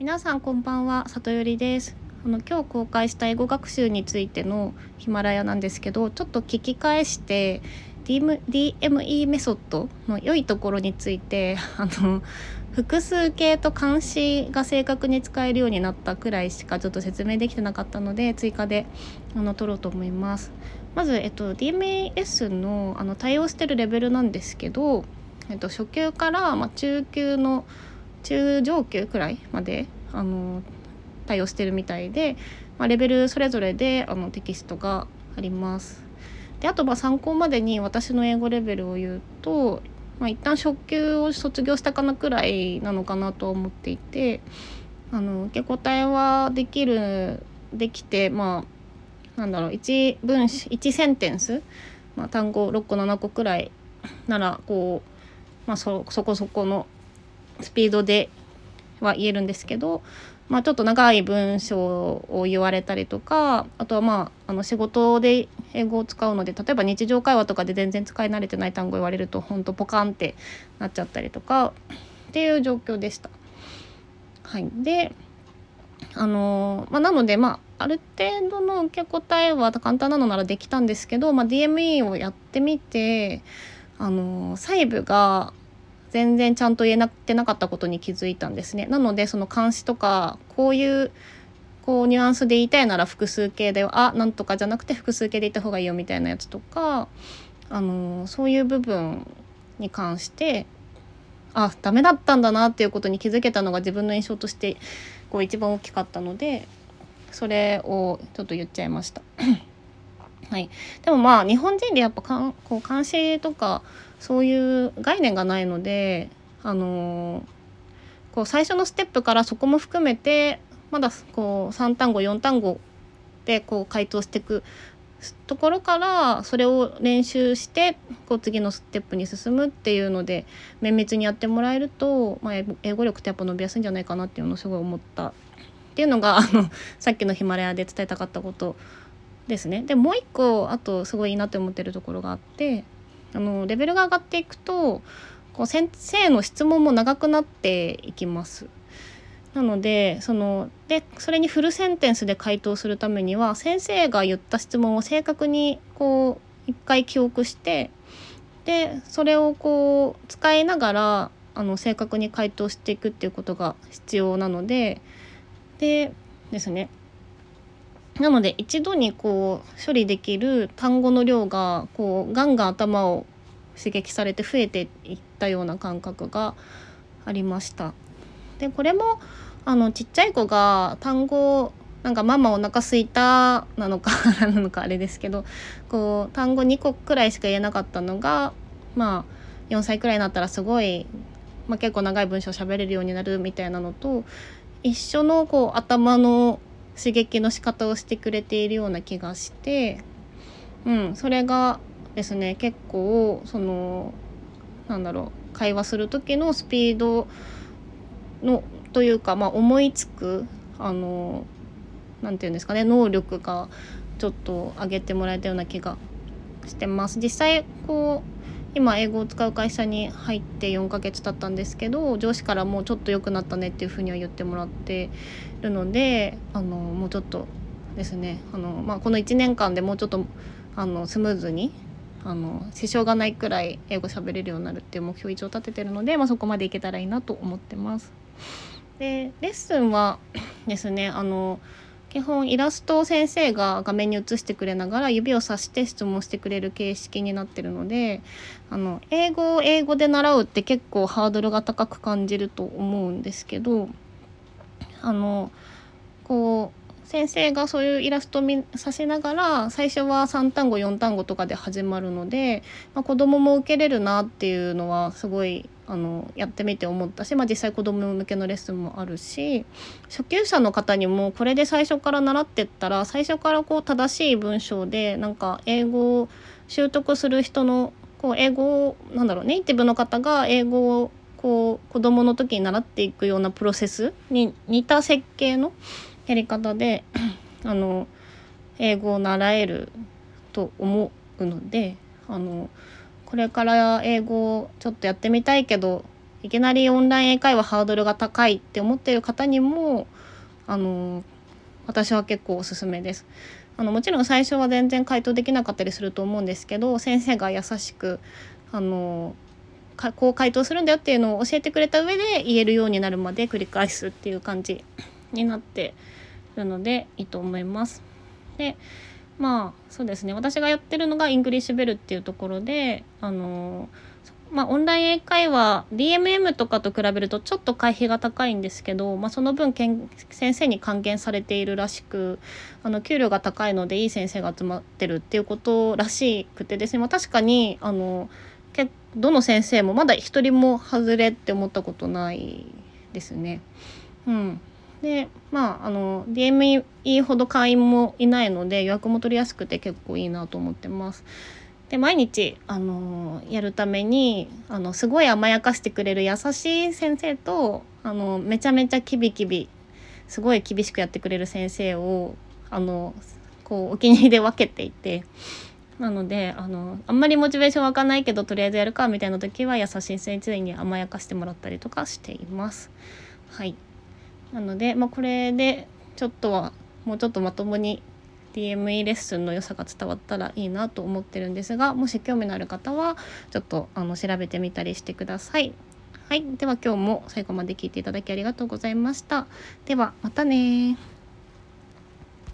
皆さんこんばんは里よりですあの今日公開した英語学習についてのヒマラヤなんですけどちょっと聞き返して DME メソッドの良いところについてあの複数形と監視が正確に使えるようになったくらいしかちょっと説明できてなかったので追加であの取ろうと思います。まず、えっと、DMS のあの対応してるレベルなんですけど、えっと、初級から、まあ、中級の中上級くらいまであの対応してるみたいで、まあ、レベルそれぞれであのテキストがあります。であとまあ参考までに私の英語レベルを言うと、まあ、一旦初級を卒業したかなくらいなのかなと思っていてあの受け答えはできるできてまあなんだろう1文1センテンス、まあ、単語6個7個くらいならこう、まあそ、そこそこのスピードでは言えるんですけど、まあ、ちょっと長い文章を言われたりとかあとはまああの仕事で英語を使うので例えば日常会話とかで全然使い慣れてない単語言われるとほんとポカンってなっちゃったりとかっていう状況でした。はい、であのまあ、なのでまあある程度の受け答えは簡単なのならできたんですけど、まあ、DME をやってみてあの細部が全然ちゃんと言えなってなかったことに気づいたんですね。なのでその監視とかこういうこうニュアンスで言いたいなら複数形であなんとかじゃなくて複数形で言った方がいいよみたいなやつとかあのそういう部分に関してあダメだったんだなっていうことに気づけたのが自分の印象としてこう一番大きかったのでそれをちょっと言っちゃいました。はい、でもまあ日本人でやっぱかんこう監視とかそういう概念がないのであのー、こう最初のステップからそこも含めてまだこう3単語4単語でこう回答していくところからそれを練習してこう次のステップに進むっていうので綿密にやってもらえると、まあ、英語力ってやっぱ伸びやすいんじゃないかなっていうのをすごい思った。っていうのがあのさっきのヒマラヤで伝えたかったことですね。でもう一個あとすごいいいなって思ってるところがあってあのレベルが上がっていくとこう先生の質問も長くなっていきます。なのでそのでそれにフルセンテンスで回答するためには先生が言った質問を正確にこう一回記憶してでそれをこう使いながらあの正確に回答していくっていうことが必要なのででですねなので一度にこう処理できる単語の量がこうガンガン頭を刺激されて増えていったような感覚がありました。でこれもあのちっちゃい子が単語なんかママお腹すいたなのかなのかあれですけどこう単語2個くらいしか言えなかったのがまあ4歳くらいになったらすごい、まあ、結構長い文章喋れるようになるみたいなのと一緒のこう頭の刺激の仕方をしてくれているような気がして、うん、それがですね結構そのなんだろう会話する時のスピードのというか、まあ、思いつくあのなんていうんですかね能力がちょっと上げてもらえたような気がしてます。実際こう今英語を使う会社に入って4ヶ月経ったんですけど上司からもうちょっと良くなったねっていうふうには言ってもらってるのであのもうちょっとですねあの、まあ、この1年間でもうちょっとあのスムーズにあの支障がないくらい英語喋れるようになるっていう目標一応立ててるので、まあ、そこまでいけたらいいなと思ってます。でレッスンはですねあの基本イラストを先生が画面に映してくれながら指をさして質問してくれる形式になってるのであの英語を英語で習うって結構ハードルが高く感じると思うんですけどあのこう先生がそういうイラストを見させながら最初は3単語4単語とかで始まるので、まあ、子供もも受けれるなっていうのはすごいあのやってみて思ったし、まあ、実際子供向けのレッスンもあるし初級者の方にもこれで最初から習ってったら最初からこう正しい文章でなんか英語を習得する人のこう英語をなんだろうネイティブの方が英語をこう子供の時に習っていくようなプロセスに似た設計のやり方で あの英語を習えると思うのであのこれから英語をちょっとやってみたいけどいきなりオンライン英会話ハードルが高いって思ってる方にもあの私は結構おすすめです。あのもちろん最初は全然回答できなかったりすると思うんですけど先生が優しくあのこう回答するんだよっていうのを教えてくれた上で言えるようになるまで繰り返すっていう感じになってるのでいいと思います。でまあそうですね私がやってるのがイングリッシュベルっていうところであのまあ、オンライン英会話 DMM とかと比べるとちょっと会費が高いんですけど、まあ、その分先生に還元されているらしくあの給料が高いのでいい先生が集まってるっていうことらしくてですね、まあ、確かにあのけどの先生もまだ一人も外れって思ったことないですね。うん、でまああの DME ほど会員もいないので予約も取りやすくて結構いいなと思ってます。で毎日、あのやるためにあのすごい甘やかしてくれる優しい先生とあのめちゃめちゃキビキビすごい厳しくやってくれる先生をあのこうお気に入りで分けていてなのであのあんまりモチベーション湧かないけどとりあえずやるかみたいな時は優しい先生に甘やかしてもらったりとかしています。はいなので、まあ、これでちょっとはもうちょっとまともに DME レッスンの良さが伝わったらいいなと思ってるんですがもし興味のある方はちょっとあの調べてみたりしてください。はい、では今日も最後まで聞いていただきありがとうございました。ではまたね